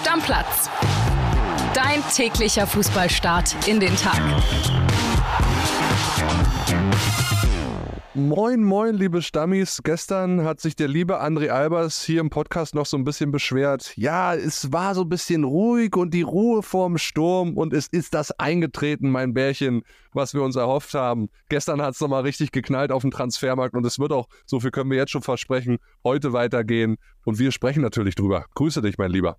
Stammplatz. Dein täglicher Fußballstart in den Tag. Moin, moin, liebe Stammis. Gestern hat sich der liebe André Albers hier im Podcast noch so ein bisschen beschwert. Ja, es war so ein bisschen ruhig und die Ruhe vorm Sturm und es ist das eingetreten, mein Bärchen, was wir uns erhofft haben. Gestern hat es nochmal richtig geknallt auf dem Transfermarkt und es wird auch, so viel können wir jetzt schon versprechen, heute weitergehen und wir sprechen natürlich drüber. Grüße dich, mein Lieber.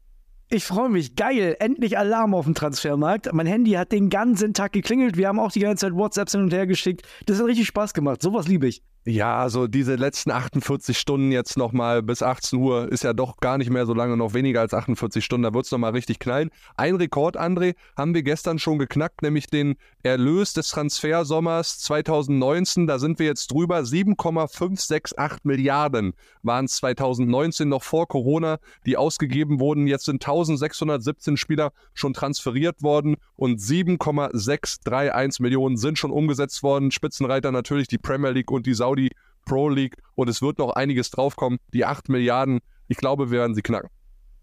Ich freue mich. Geil. Endlich Alarm auf dem Transfermarkt. Mein Handy hat den ganzen Tag geklingelt. Wir haben auch die ganze Zeit WhatsApps hin und her geschickt. Das hat richtig Spaß gemacht. Sowas liebe ich. Ja, also diese letzten 48 Stunden jetzt nochmal bis 18 Uhr ist ja doch gar nicht mehr so lange, noch weniger als 48 Stunden, da wird es nochmal richtig knallen. Ein Rekord, André, haben wir gestern schon geknackt, nämlich den Erlös des Transfersommers 2019. Da sind wir jetzt drüber. 7,568 Milliarden waren es 2019 noch vor Corona, die ausgegeben wurden. Jetzt sind 1617 Spieler schon transferiert worden und 7,631 Millionen sind schon umgesetzt worden. Spitzenreiter natürlich die Premier League und die Saudi Saudi Pro League und es wird noch einiges draufkommen. Die 8 Milliarden, ich glaube, wir werden sie knacken.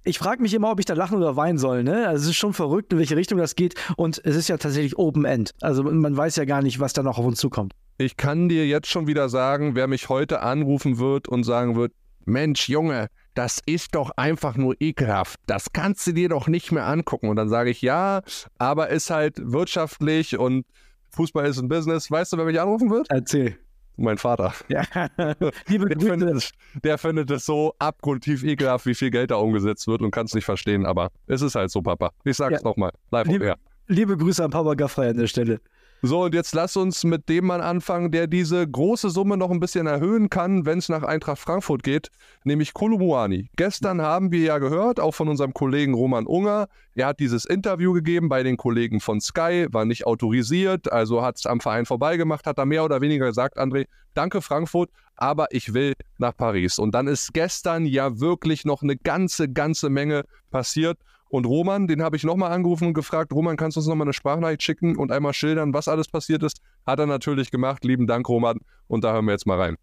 Ich frage mich immer, ob ich da lachen oder weinen soll. Ne? Also es ist schon verrückt, in welche Richtung das geht. Und es ist ja tatsächlich Open End. Also man weiß ja gar nicht, was da noch auf uns zukommt. Ich kann dir jetzt schon wieder sagen, wer mich heute anrufen wird und sagen wird, Mensch, Junge, das ist doch einfach nur ekelhaft. Das kannst du dir doch nicht mehr angucken. Und dann sage ich, ja, aber ist halt wirtschaftlich und Fußball ist ein Business. Weißt du, wer mich anrufen wird? Erzähl mein Vater. Ja, liebe der, findet, der findet es so abgrundtief ekelhaft, wie viel Geld da umgesetzt wird und kann es nicht verstehen, aber es ist halt so, Papa. Ich sag's ja. nochmal, live liebe, liebe Grüße an Papa Gaffrey an der Stelle. So, und jetzt lass uns mit dem Mann anfangen, der diese große Summe noch ein bisschen erhöhen kann, wenn es nach Eintracht Frankfurt geht, nämlich Kolumuani. Gestern haben wir ja gehört, auch von unserem Kollegen Roman Unger, er hat dieses Interview gegeben bei den Kollegen von Sky, war nicht autorisiert, also hat es am Verein vorbeigemacht, hat da mehr oder weniger gesagt, André, danke Frankfurt, aber ich will nach Paris. Und dann ist gestern ja wirklich noch eine ganze, ganze Menge passiert. Und Roman, den habe ich nochmal angerufen und gefragt, Roman, kannst du uns nochmal eine Sprachnachricht schicken und einmal schildern, was alles passiert ist? Hat er natürlich gemacht. Lieben Dank, Roman. Und da hören wir jetzt mal rein.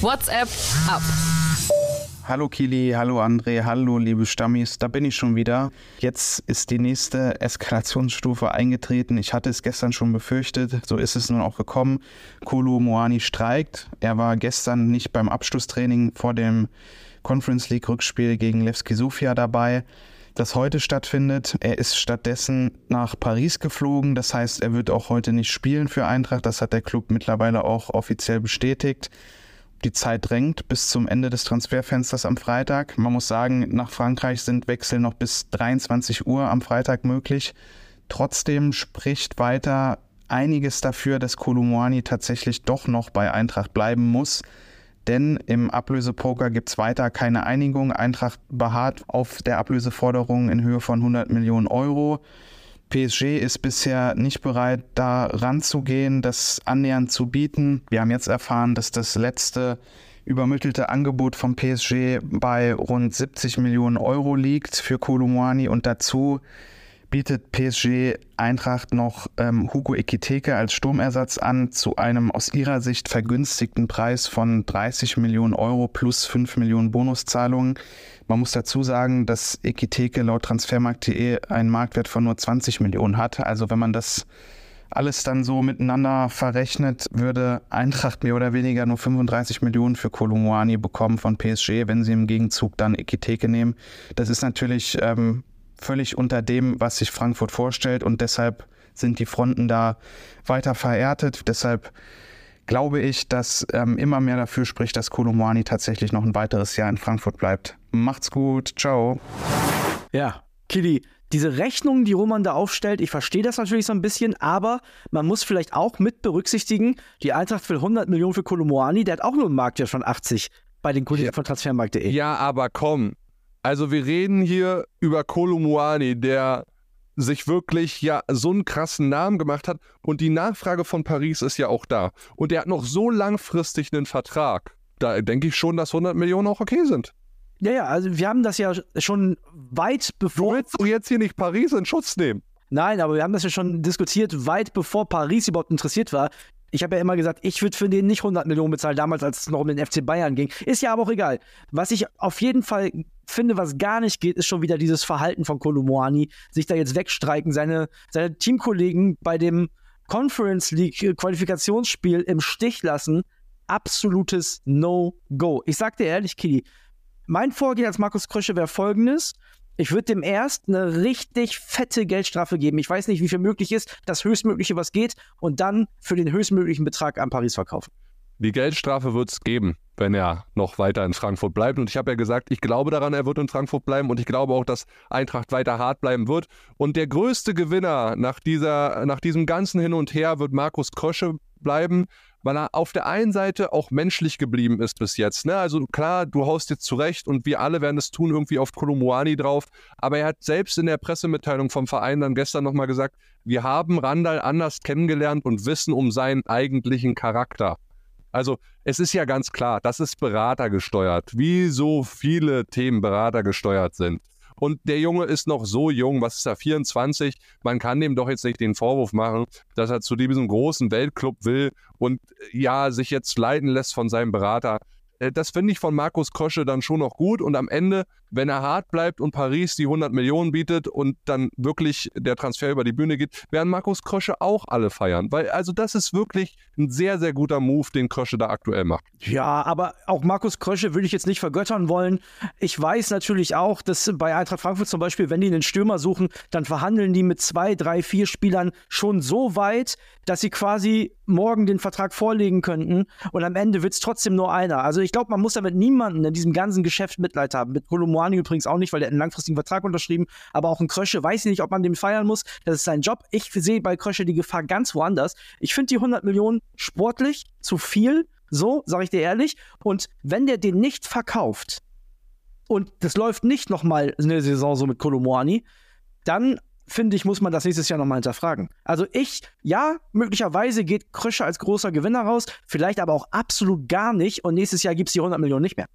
WhatsApp ab. Hallo Kili, hallo André, hallo liebe Stammis, da bin ich schon wieder. Jetzt ist die nächste Eskalationsstufe eingetreten. Ich hatte es gestern schon befürchtet, so ist es nun auch gekommen. Kolo Moani streikt. Er war gestern nicht beim Abschlusstraining vor dem Conference League Rückspiel gegen Levski Sofia dabei das heute stattfindet. Er ist stattdessen nach Paris geflogen. Das heißt, er wird auch heute nicht spielen für Eintracht. Das hat der Club mittlerweile auch offiziell bestätigt. Die Zeit drängt bis zum Ende des Transferfensters am Freitag. Man muss sagen, nach Frankreich sind Wechsel noch bis 23 Uhr am Freitag möglich. Trotzdem spricht weiter einiges dafür, dass Kolumwani tatsächlich doch noch bei Eintracht bleiben muss denn im Ablösepoker gibt es weiter keine Einigung. Eintracht beharrt auf der Ablöseforderung in Höhe von 100 Millionen Euro. PSG ist bisher nicht bereit, da ranzugehen, das annähernd zu bieten. Wir haben jetzt erfahren, dass das letzte übermittelte Angebot vom PSG bei rund 70 Millionen Euro liegt für Kolumani und dazu bietet PSG Eintracht noch ähm, Hugo Ekiteke als Sturmersatz an zu einem aus ihrer Sicht vergünstigten Preis von 30 Millionen Euro plus 5 Millionen Bonuszahlungen. Man muss dazu sagen, dass Ekiteke laut Transfermarkt.de einen Marktwert von nur 20 Millionen hat. Also wenn man das alles dann so miteinander verrechnet, würde Eintracht mehr oder weniger nur 35 Millionen für Kolumwani bekommen von PSG, wenn sie im Gegenzug dann Ekiteke nehmen. Das ist natürlich ähm, völlig unter dem, was sich Frankfurt vorstellt und deshalb sind die Fronten da weiter verhärtet. Deshalb glaube ich, dass ähm, immer mehr dafür spricht, dass Kolomani tatsächlich noch ein weiteres Jahr in Frankfurt bleibt. Macht's gut, ciao. Ja, Kili, diese Rechnungen, die Roman da aufstellt, ich verstehe das natürlich so ein bisschen, aber man muss vielleicht auch mit berücksichtigen, die Eintracht will 100 Millionen für Kolomoani, der hat auch nur einen Marktwert von 80 bei den Kollegen von Transfermarkt.de. Ja, aber komm, also wir reden hier über Kolumuani, der sich wirklich ja so einen krassen Namen gemacht hat und die Nachfrage von Paris ist ja auch da und er hat noch so langfristig einen Vertrag. Da denke ich schon, dass 100 Millionen auch okay sind. Ja, ja, also wir haben das ja schon weit bevor. Du willst doch jetzt hier nicht Paris in Schutz nehmen. Nein, aber wir haben das ja schon diskutiert, weit bevor Paris überhaupt interessiert war. Ich habe ja immer gesagt, ich würde für den nicht 100 Millionen bezahlen, damals, als es noch um den FC Bayern ging. Ist ja aber auch egal. Was ich auf jeden Fall finde, was gar nicht geht, ist schon wieder dieses Verhalten von Kolomoani, sich da jetzt wegstreiken, seine, seine Teamkollegen bei dem Conference League Qualifikationsspiel im Stich lassen. Absolutes No-Go. Ich sag dir ehrlich, Kili, mein Vorgehen als Markus Krösche wäre folgendes. Ich würde dem erst eine richtig fette Geldstrafe geben. Ich weiß nicht, wie viel möglich ist, das höchstmögliche, was geht, und dann für den höchstmöglichen Betrag an Paris verkaufen. Die Geldstrafe wird es geben, wenn er noch weiter in Frankfurt bleibt. Und ich habe ja gesagt, ich glaube daran, er wird in Frankfurt bleiben und ich glaube auch, dass Eintracht weiter hart bleiben wird. Und der größte Gewinner nach, dieser, nach diesem ganzen Hin und Her wird Markus Krösche bleiben weil er auf der einen Seite auch menschlich geblieben ist bis jetzt. Ne? Also klar, du haust jetzt zurecht und wir alle werden es tun, irgendwie auf Kolumuani drauf. Aber er hat selbst in der Pressemitteilung vom Verein dann gestern nochmal gesagt, wir haben Randall anders kennengelernt und wissen um seinen eigentlichen Charakter. Also es ist ja ganz klar, das ist beratergesteuert, wie so viele Themen beratergesteuert sind. Und der Junge ist noch so jung, was ist er, 24? Man kann dem doch jetzt nicht den Vorwurf machen, dass er zu diesem großen Weltclub will und ja, sich jetzt leiten lässt von seinem Berater. Äh, das finde ich von Markus Krösche dann schon noch gut. Und am Ende, wenn er hart bleibt und Paris die 100 Millionen bietet und dann wirklich der Transfer über die Bühne geht, werden Markus Krösche auch alle feiern. Weil also das ist wirklich ein sehr, sehr guter Move, den Krösche da aktuell macht. Ja, aber auch Markus Krösche würde ich jetzt nicht vergöttern wollen. Ich weiß natürlich auch, dass bei Eintracht Frankfurt zum Beispiel, wenn die einen Stürmer suchen, dann verhandeln die mit zwei, drei, vier Spielern schon so weit, dass sie quasi morgen den Vertrag vorlegen könnten und am Ende wird es trotzdem nur einer. Also ich glaube, man muss damit niemanden in diesem ganzen Geschäft Mitleid haben. Mit Kolomoani übrigens auch nicht, weil er einen langfristigen Vertrag unterschrieben, aber auch ein Krösche, weiß ich nicht, ob man dem feiern muss. Das ist sein Job. Ich sehe bei Krösche die Gefahr ganz woanders. Ich finde die 100 Millionen sportlich zu viel, so sage ich dir ehrlich. Und wenn der den nicht verkauft und das läuft nicht nochmal eine Saison so mit Kolomoani, dann finde ich, muss man das nächstes Jahr nochmal hinterfragen. Also ich, ja, möglicherweise geht Krösche als großer Gewinner raus, vielleicht aber auch absolut gar nicht und nächstes Jahr gibt es die 100 Millionen nicht mehr.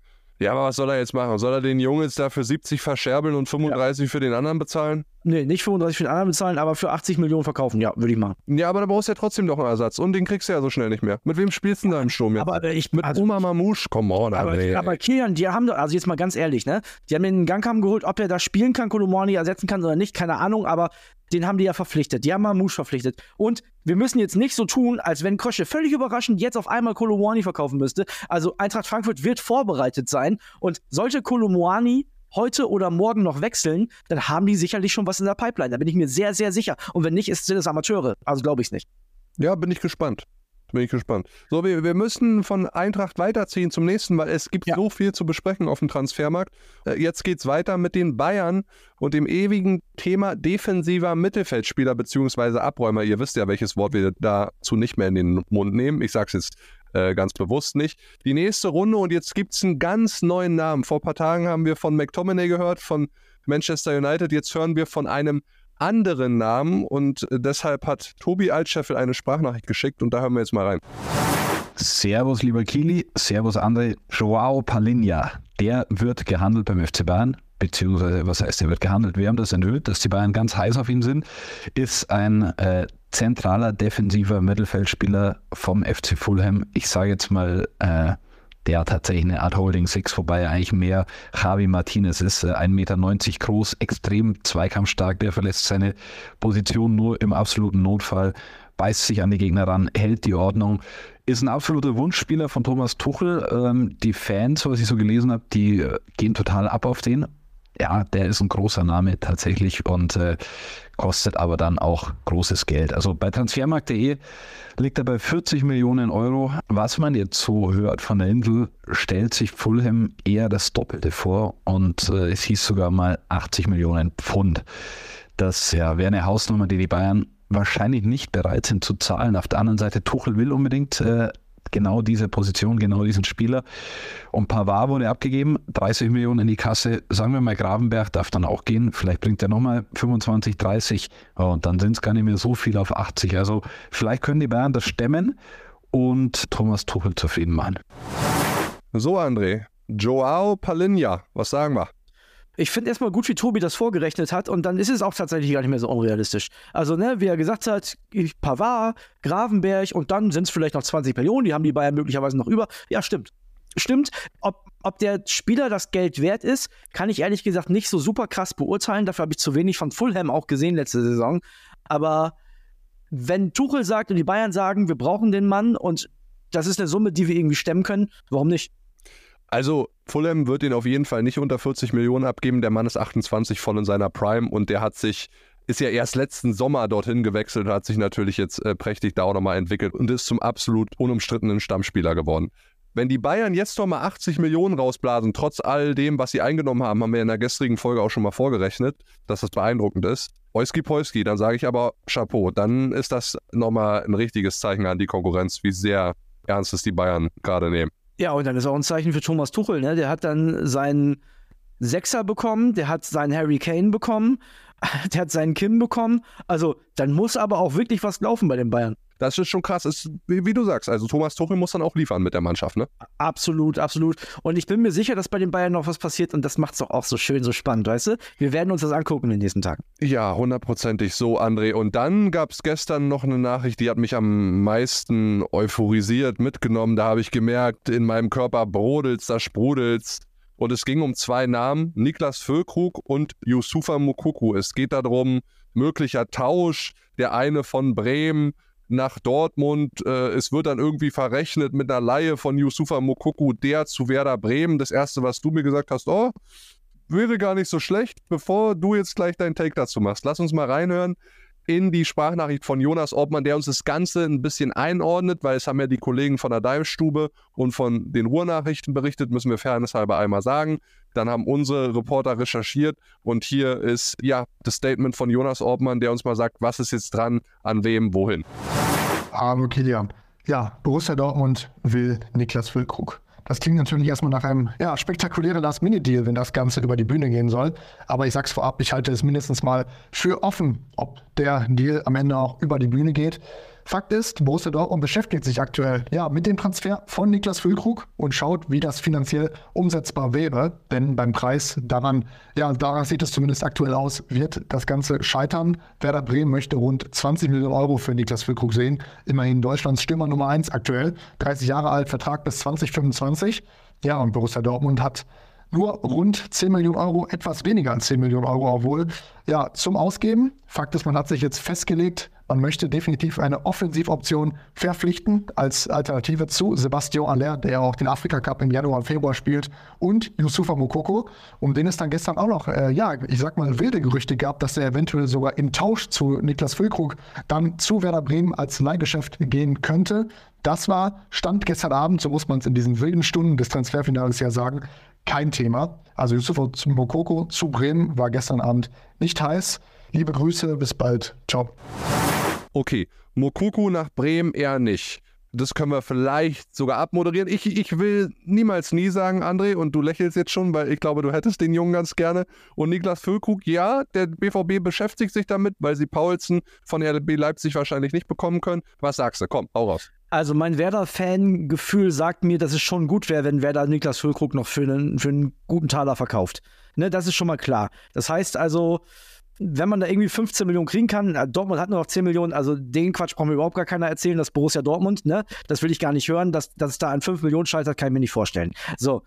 Ja, aber was soll er jetzt machen? Soll er den Jungen jetzt dafür 70 verscherbeln und 35 ja. für den anderen bezahlen? Nee, nicht 35 für den anderen bezahlen, aber für 80 Millionen verkaufen, ja, würde ich machen. Ja, aber da brauchst du ja trotzdem noch einen Ersatz und den kriegst du ja so schnell nicht mehr. Mit wem spielst du denn da im Sturm jetzt? Aber ich, Mit also, Oma Mamouche, come on. Aber, aber, aber Kilian, die haben doch, also jetzt mal ganz ehrlich, ne? Die haben den Gangkamm geholt, ob er da spielen kann, Kolomorni ersetzen kann oder nicht, keine Ahnung, aber den haben die ja verpflichtet. Die haben Mamouche verpflichtet. Und wir müssen jetzt nicht so tun, als wenn Krösche völlig überraschend jetzt auf einmal Kolomwani verkaufen müsste. Also Eintracht Frankfurt wird vorbereitet sein. Und sollte Kolomwani heute oder morgen noch wechseln, dann haben die sicherlich schon was in der Pipeline. Da bin ich mir sehr, sehr sicher. Und wenn nicht, sind es Amateure. Also glaube ich es nicht. Ja, bin ich gespannt. Bin ich gespannt. So, wir, wir müssen von Eintracht weiterziehen zum nächsten, weil es gibt ja. so viel zu besprechen auf dem Transfermarkt. Äh, jetzt geht es weiter mit den Bayern und dem ewigen Thema defensiver Mittelfeldspieler bzw. Abräumer. Ihr wisst ja, welches Wort wir dazu nicht mehr in den Mund nehmen. Ich sage es jetzt äh, ganz bewusst nicht. Die nächste Runde und jetzt gibt es einen ganz neuen Namen. Vor ein paar Tagen haben wir von McTominay gehört, von Manchester United. Jetzt hören wir von einem anderen Namen und äh, deshalb hat Tobi Altscheffel eine Sprachnachricht geschickt und da hören wir jetzt mal rein. Servus, lieber Kili, Servus, André. Joao Palinha, der wird gehandelt beim FC Bayern, beziehungsweise, was heißt, er wird gehandelt? Wir haben das enthüllt, dass die Bayern ganz heiß auf ihn sind. Ist ein äh, zentraler defensiver Mittelfeldspieler vom FC Fulham. Ich sage jetzt mal, äh, der tatsächlich eine Art Holding Six, er eigentlich mehr Javi Martinez ist, 1,90 äh, Meter groß, extrem zweikampfstark, der verlässt seine Position nur im absoluten Notfall, beißt sich an die Gegner ran, hält die Ordnung, ist ein absoluter Wunschspieler von Thomas Tuchel. Ähm, die Fans, was ich so gelesen habe, die äh, gehen total ab auf den ja, der ist ein großer Name tatsächlich und äh, kostet aber dann auch großes Geld. Also bei transfermarkt.de liegt er bei 40 Millionen Euro. Was man jetzt so hört von der Insel, stellt sich Fulham eher das Doppelte vor und äh, es hieß sogar mal 80 Millionen Pfund. Das ja, wäre eine Hausnummer, die die Bayern wahrscheinlich nicht bereit sind zu zahlen. Auf der anderen Seite, Tuchel will unbedingt äh, genau diese Position, genau diesen Spieler. Und Pavard wurde abgegeben, 30 Millionen in die Kasse. Sagen wir mal, Gravenberg darf dann auch gehen. Vielleicht bringt er nochmal 25, 30. Und dann sind es gar nicht mehr so viel auf 80. Also vielleicht können die Bayern das stemmen und Thomas Tuchel zufrieden machen. So, André. Joao Palinha, was sagen wir? Ich finde erstmal gut, wie Tobi das vorgerechnet hat und dann ist es auch tatsächlich gar nicht mehr so unrealistisch. Also, ne, wie er gesagt hat, Pavard, Gravenberg und dann sind es vielleicht noch 20 Millionen, die haben die Bayern möglicherweise noch über. Ja, stimmt. Stimmt. Ob, ob der Spieler das Geld wert ist, kann ich ehrlich gesagt nicht so super krass beurteilen. Dafür habe ich zu wenig von Fulham auch gesehen letzte Saison. Aber wenn Tuchel sagt und die Bayern sagen, wir brauchen den Mann und das ist eine Summe, die wir irgendwie stemmen können, warum nicht? Also Fulham wird ihn auf jeden Fall nicht unter 40 Millionen abgeben. Der Mann ist 28 voll in seiner Prime und der hat sich ist ja erst letzten Sommer dorthin gewechselt, hat sich natürlich jetzt äh, prächtig da auch nochmal entwickelt und ist zum absolut unumstrittenen Stammspieler geworden. Wenn die Bayern jetzt nochmal 80 Millionen rausblasen, trotz all dem, was sie eingenommen haben, haben wir in der gestrigen Folge auch schon mal vorgerechnet, dass das beeindruckend ist. Oiski Polski, dann sage ich aber Chapeau. Dann ist das nochmal ein richtiges Zeichen an die Konkurrenz, wie sehr ernst es die Bayern gerade nehmen. Ja, und dann ist auch ein Zeichen für Thomas Tuchel. Ne? Der hat dann seinen Sechser bekommen, der hat seinen Harry Kane bekommen, der hat seinen Kim bekommen. Also dann muss aber auch wirklich was laufen bei den Bayern. Das ist schon krass, ist, wie, wie, du sagst. Also Thomas Tuchel muss dann auch liefern mit der Mannschaft, ne? Absolut, absolut. Und ich bin mir sicher, dass bei den Bayern noch was passiert und das macht es doch auch so schön, so spannend, weißt du? Wir werden uns das angucken in den nächsten Tagen. Ja, hundertprozentig so, André. Und dann gab es gestern noch eine Nachricht, die hat mich am meisten euphorisiert mitgenommen. Da habe ich gemerkt, in meinem Körper brodelt's, da sprudelt's. Und es ging um zwei Namen, Niklas Füllkrug und Yusufa Mukuku. Es geht darum, möglicher Tausch, der eine von Bremen nach Dortmund. Äh, es wird dann irgendwie verrechnet mit einer Laie von Yusufa Mokuku, der zu Werder Bremen. Das erste, was du mir gesagt hast, oh, wäre gar nicht so schlecht. Bevor du jetzt gleich deinen Take dazu machst, lass uns mal reinhören in die Sprachnachricht von Jonas Obmann, der uns das Ganze ein bisschen einordnet, weil es haben ja die Kollegen von der Dive-Stube und von den Ruhrnachrichten berichtet, müssen wir fairnesshalber einmal sagen. Dann haben unsere Reporter recherchiert und hier ist ja das Statement von Jonas Obmann, der uns mal sagt, was ist jetzt dran, an wem, wohin. Hallo Kilian. Ja, Borussia Dortmund will Niklas Füllkrug. Das klingt natürlich erstmal nach einem ja, spektakulären Last-Minute-Deal, wenn das Ganze über die Bühne gehen soll. Aber ich sag's vorab, ich halte es mindestens mal für offen, ob der Deal am Ende auch über die Bühne geht. Fakt ist, Borussia Dortmund beschäftigt sich aktuell ja, mit dem Transfer von Niklas Füllkrug und schaut, wie das finanziell umsetzbar wäre. Denn beim Preis daran, ja, daran sieht es zumindest aktuell aus, wird das Ganze scheitern. Werder Bremen möchte rund 20 Millionen Euro für Niklas Füllkrug sehen. Immerhin Deutschlands Stürmer Nummer 1 aktuell. 30 Jahre alt, Vertrag bis 2025. Ja, und Borussia Dortmund hat nur rund 10 Millionen Euro, etwas weniger als 10 Millionen Euro auch wohl, ja, zum Ausgeben. Fakt ist, man hat sich jetzt festgelegt, man möchte definitiv eine Offensivoption verpflichten als Alternative zu Sebastian Aller, der auch den Afrika Cup im Januar und Februar spielt, und Yusufa Mokoko, um den es dann gestern auch noch, äh, ja, ich sag mal, wilde Gerüchte gab, dass er eventuell sogar im Tausch zu Niklas Füllkrug dann zu Werder Bremen als Leihgeschäft gehen könnte. Das war Stand gestern Abend, so muss man es in diesen wilden Stunden des Transferfinales ja sagen, kein Thema. Also Yusuf Mokoko zu Bremen war gestern Abend nicht heiß. Liebe Grüße, bis bald. Ciao. Okay, Mokoko nach Bremen eher nicht. Das können wir vielleicht sogar abmoderieren. Ich, ich will niemals nie sagen, André, und du lächelst jetzt schon, weil ich glaube, du hättest den Jungen ganz gerne. Und Niklas Füllkrug, ja, der BVB beschäftigt sich damit, weil sie Paulsen von RB Leipzig wahrscheinlich nicht bekommen können. Was sagst du? Komm, hau raus. Also mein Werder-Fan-Gefühl sagt mir, dass es schon gut wäre, wenn Werder Niklas Füllkrug noch für einen, für einen guten Taler verkauft. Ne, das ist schon mal klar. Das heißt also, wenn man da irgendwie 15 Millionen kriegen kann, äh, Dortmund hat nur noch 10 Millionen, also den Quatsch braucht mir überhaupt gar keiner erzählen, das Borussia Dortmund, ne? Das will ich gar nicht hören, dass, dass es da an 5 Millionen scheitert, kann ich mir nicht vorstellen. So.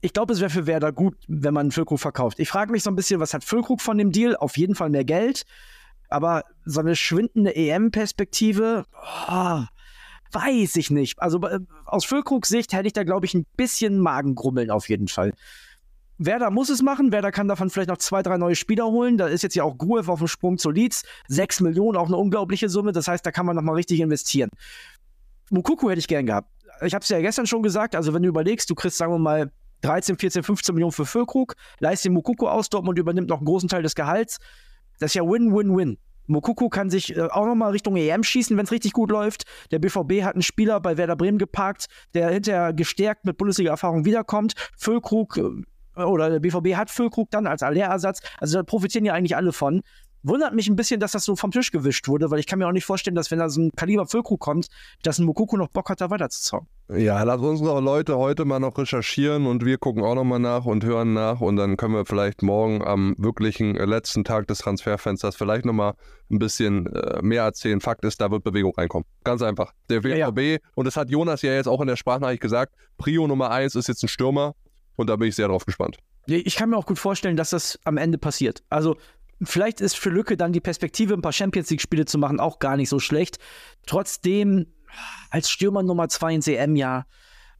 Ich glaube, es wäre für Werder gut, wenn man Füllkrug verkauft. Ich frage mich so ein bisschen, was hat Füllkrug von dem Deal? Auf jeden Fall mehr Geld. Aber so eine schwindende EM-Perspektive, oh, weiß ich nicht. Also äh, aus Füllkrugs Sicht hätte ich da, glaube ich, ein bisschen Magengrummeln auf jeden Fall. Werder muss es machen. Werder kann davon vielleicht noch zwei, drei neue Spieler holen. Da ist jetzt ja auch Gruev auf dem Sprung zu Leeds. Sechs Millionen, auch eine unglaubliche Summe. Das heißt, da kann man nochmal richtig investieren. Mukuku hätte ich gern gehabt. Ich habe es ja gestern schon gesagt. Also, wenn du überlegst, du kriegst, sagen wir mal, 13, 14, 15 Millionen für Füllkrug, leist den Mukuku aus, Dortmund übernimmt noch einen großen Teil des Gehalts. Das ist ja Win-Win-Win. Mokuku kann sich äh, auch nochmal Richtung EM schießen, wenn es richtig gut läuft. Der BVB hat einen Spieler bei Werder Bremen geparkt, der hinterher gestärkt mit Bundesliga-Erfahrung wiederkommt. Füllkrug äh, oder der BVB hat Füllkrug dann als Allerersatz. Also da profitieren ja eigentlich alle von. Wundert mich ein bisschen, dass das so vom Tisch gewischt wurde, weil ich kann mir auch nicht vorstellen, dass wenn da so ein Kaliber Füllkrug kommt, dass ein Mokoko noch Bock hat, da weiterzuzocken. Ja, lass unsere Leute heute mal noch recherchieren und wir gucken auch nochmal nach und hören nach und dann können wir vielleicht morgen am wirklichen äh, letzten Tag des Transferfensters vielleicht nochmal ein bisschen äh, mehr erzählen. Fakt ist, da wird Bewegung reinkommen. Ganz einfach. Der BVB, ja, ja. und das hat Jonas ja jetzt auch in der Sprachnachricht gesagt, Prio Nummer eins ist jetzt ein Stürmer und da bin ich sehr drauf gespannt. Ich kann mir auch gut vorstellen, dass das am Ende passiert. Also vielleicht ist für Lücke dann die Perspektive, ein paar Champions League-Spiele zu machen, auch gar nicht so schlecht. Trotzdem, als Stürmer Nummer 2 in CM, ja.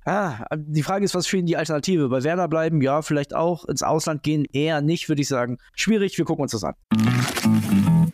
Ah, die Frage ist, was für ihn die Alternative? Bei Werder bleiben, ja, vielleicht auch. Ins Ausland gehen, eher nicht, würde ich sagen. Schwierig, wir gucken uns das an.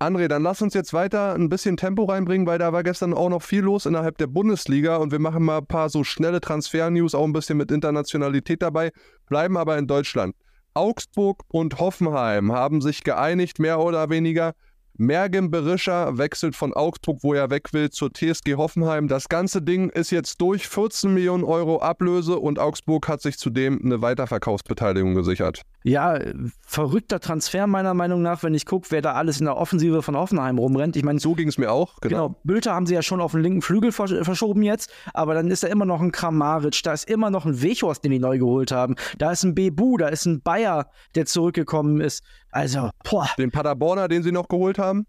André, dann lass uns jetzt weiter ein bisschen Tempo reinbringen, weil da war gestern auch noch viel los innerhalb der Bundesliga und wir machen mal ein paar so schnelle Transfer-News, auch ein bisschen mit Internationalität dabei, bleiben aber in Deutschland. Augsburg und Hoffenheim haben sich geeinigt, mehr oder weniger, Mergen Berischer wechselt von Augsburg, wo er weg will, zur TSG Hoffenheim. Das ganze Ding ist jetzt durch 14 Millionen Euro Ablöse und Augsburg hat sich zudem eine Weiterverkaufsbeteiligung gesichert. Ja, verrückter Transfer meiner Meinung nach, wenn ich gucke, wer da alles in der Offensive von Hoffenheim rumrennt. Ich meine, so ging es mir auch. Genau. genau. Bülter haben sie ja schon auf den linken Flügel verschoben jetzt, aber dann ist da immer noch ein Kramaric, da ist immer noch ein Wechhorst, den die neu geholt haben. Da ist ein Bebu, da ist ein Bayer, der zurückgekommen ist. Also, boah. Den Paderborner, den sie noch geholt haben?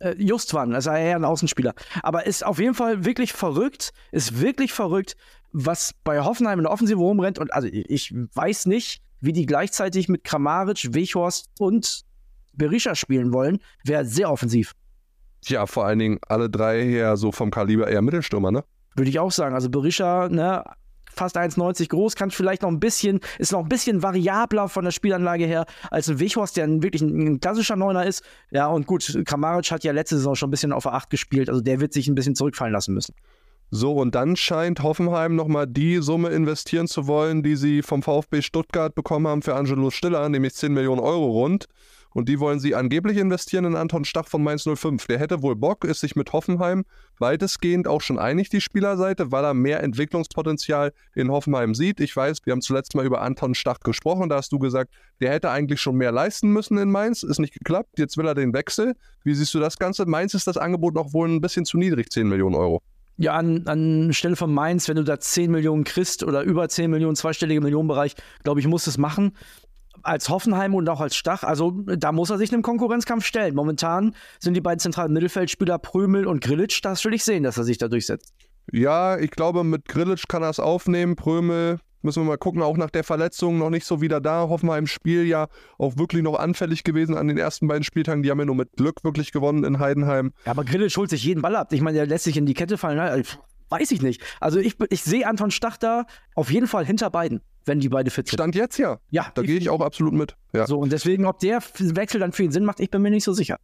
Äh, Justwan, also eher ein Außenspieler. Aber ist auf jeden Fall wirklich verrückt, ist wirklich verrückt, was bei Hoffenheim in der Offensive rumrennt. Und also ich weiß nicht, wie die gleichzeitig mit Kramaric, Wechhorst und Berisha spielen wollen. Wäre sehr offensiv. Ja, vor allen Dingen alle drei her so vom Kaliber eher Mittelstürmer, ne? Würde ich auch sagen. Also Berisha, ne, fast 1,90 groß, kann vielleicht noch ein bisschen, ist noch ein bisschen variabler von der Spielanlage her als ein Wichhorst, der wirklich ein, ein, klassischer Neuner ist. Ja, und gut, Kramaric hat ja letzte Saison schon ein bisschen auf der 8 gespielt, also der wird sich ein bisschen zurückfallen lassen müssen. So, und dann scheint Hoffenheim nochmal die Summe investieren zu wollen, die sie vom VfB Stuttgart bekommen haben für Angelo Stiller, nämlich 10 Millionen Euro rund. Und die wollen sie angeblich investieren in Anton Stach von Mainz 05. Der hätte wohl Bock, ist sich mit Hoffenheim weitestgehend auch schon einig, die Spielerseite, weil er mehr Entwicklungspotenzial in Hoffenheim sieht. Ich weiß, wir haben zuletzt mal über Anton Stach gesprochen. Da hast du gesagt, der hätte eigentlich schon mehr leisten müssen in Mainz. Ist nicht geklappt. Jetzt will er den Wechsel. Wie siehst du das Ganze? Mainz ist das Angebot noch wohl ein bisschen zu niedrig, 10 Millionen Euro. Ja, an, an Stelle von Mainz, wenn du da 10 Millionen kriegst oder über 10 Millionen, zweistellige Millionenbereich, glaube ich, muss es machen als Hoffenheim und auch als Stach. Also da muss er sich einem Konkurrenzkampf stellen. Momentan sind die beiden zentralen Mittelfeldspieler Prömel und Grillitsch. Das will ich sehen, dass er sich da durchsetzt. Ja, ich glaube, mit Grillitsch kann er es aufnehmen. Prömel müssen wir mal gucken, auch nach der Verletzung noch nicht so wieder da. Hoffenheim im Spiel ja auch wirklich noch anfällig gewesen an den ersten beiden Spieltagen. Die haben ja nur mit Glück wirklich gewonnen in Heidenheim. Ja, aber Grillitsch holt sich jeden Ball ab. Ich meine, der lässt sich in die Kette fallen. Weiß ich nicht. Also ich, ich sehe Anton Stach da auf jeden Fall hinter beiden wenn die beide fit sind. Stand jetzt ja. Ja. Da gehe ich auch absolut mit. Ja. So, und deswegen, ob der Wechsel dann für ihn Sinn macht, ich bin mir nicht so sicher.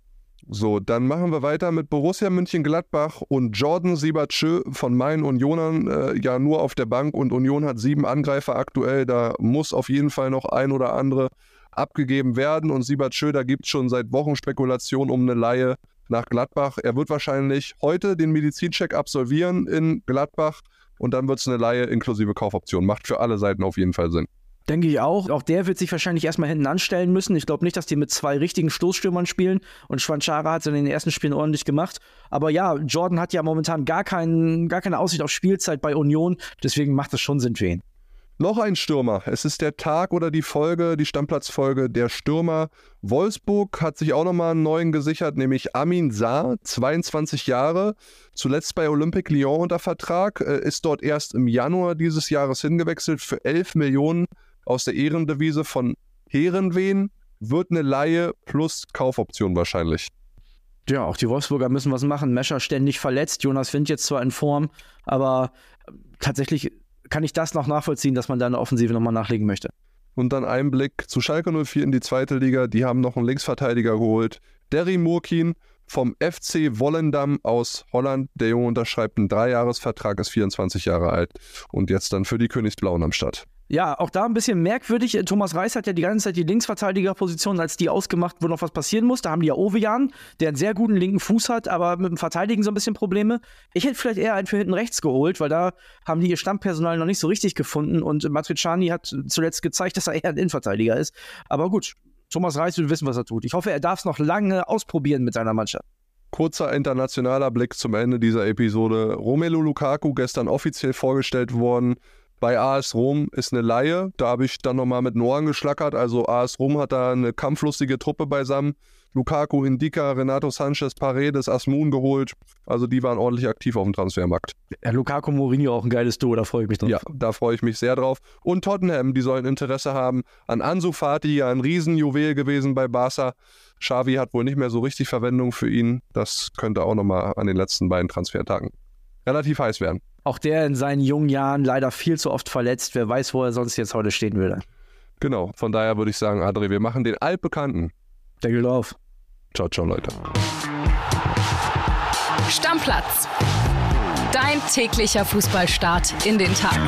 So, dann machen wir weiter mit Borussia München-Gladbach und Jordan Siebertschö von Main Unionern äh, ja nur auf der Bank und Union hat sieben Angreifer aktuell. Da muss auf jeden Fall noch ein oder andere abgegeben werden. Und Siebert Schöder gibt schon seit Wochen Spekulationen um eine Laie nach Gladbach. Er wird wahrscheinlich heute den Medizincheck absolvieren in Gladbach und dann wird es eine Laie inklusive Kaufoption. Macht für alle Seiten auf jeden Fall Sinn. Denke ich auch. Auch der wird sich wahrscheinlich erstmal hinten anstellen müssen. Ich glaube nicht, dass die mit zwei richtigen Stoßstürmern spielen. Und Schwanchara hat es in den ersten Spielen ordentlich gemacht. Aber ja, Jordan hat ja momentan gar, kein, gar keine Aussicht auf Spielzeit bei Union. Deswegen macht es schon Sinn für ihn. Noch ein Stürmer. Es ist der Tag oder die Folge, die Stammplatzfolge der Stürmer. Wolfsburg hat sich auch nochmal einen neuen gesichert, nämlich Amin Saar, 22 Jahre, zuletzt bei Olympique Lyon unter Vertrag, äh, ist dort erst im Januar dieses Jahres hingewechselt für 11 Millionen aus der Ehrendevise von Herenwen. Wird eine Laie plus Kaufoption wahrscheinlich. Ja, auch die Wolfsburger müssen was machen. Mescher ständig verletzt. Jonas Wind jetzt zwar in Form, aber tatsächlich kann ich das noch nachvollziehen, dass man da eine Offensive nochmal nachlegen möchte. Und dann ein Blick zu Schalke 04 in die zweite Liga. Die haben noch einen Linksverteidiger geholt. Derry Murkin vom FC Wollendam aus Holland. Der Junge unterschreibt einen Dreijahresvertrag, ist 24 Jahre alt und jetzt dann für die Königsblauen am Start. Ja, auch da ein bisschen merkwürdig. Thomas Reis hat ja die ganze Zeit die Linksverteidigerposition als die ausgemacht, wo noch was passieren muss. Da haben die ja Ovejan, der einen sehr guten linken Fuß hat, aber mit dem Verteidigen so ein bisschen Probleme. Ich hätte vielleicht eher einen für hinten rechts geholt, weil da haben die ihr Stammpersonal noch nicht so richtig gefunden und Matriciani hat zuletzt gezeigt, dass er eher ein Innenverteidiger ist. Aber gut, Thomas Reis will wissen, was er tut. Ich hoffe, er darf es noch lange ausprobieren mit seiner Mannschaft. Kurzer internationaler Blick zum Ende dieser Episode. Romelu Lukaku gestern offiziell vorgestellt worden bei AS Rom ist eine Laie. Da habe ich dann nochmal mit Noah geschlackert. Also AS Rom hat da eine kampflustige Truppe beisammen. Lukaku, Indika, Renato Sanchez, Paredes, Asmun geholt. Also die waren ordentlich aktiv auf dem Transfermarkt. Ja, Lukaku Mourinho auch ein geiles Duo, da freue ich mich drauf. Ja, da freue ich mich sehr drauf. Und Tottenham, die sollen Interesse haben an Ansu Fati, ein Riesenjuwel gewesen bei Barca. Xavi hat wohl nicht mehr so richtig Verwendung für ihn. Das könnte auch nochmal an den letzten beiden Transfertagen relativ heiß werden. Auch der in seinen jungen Jahren leider viel zu oft verletzt. Wer weiß, wo er sonst jetzt heute stehen würde. Genau, von daher würde ich sagen, Adri, wir machen den altbekannten. Der geht auf. Ciao, ciao, Leute. Stammplatz. Dein täglicher Fußballstart in den Tag.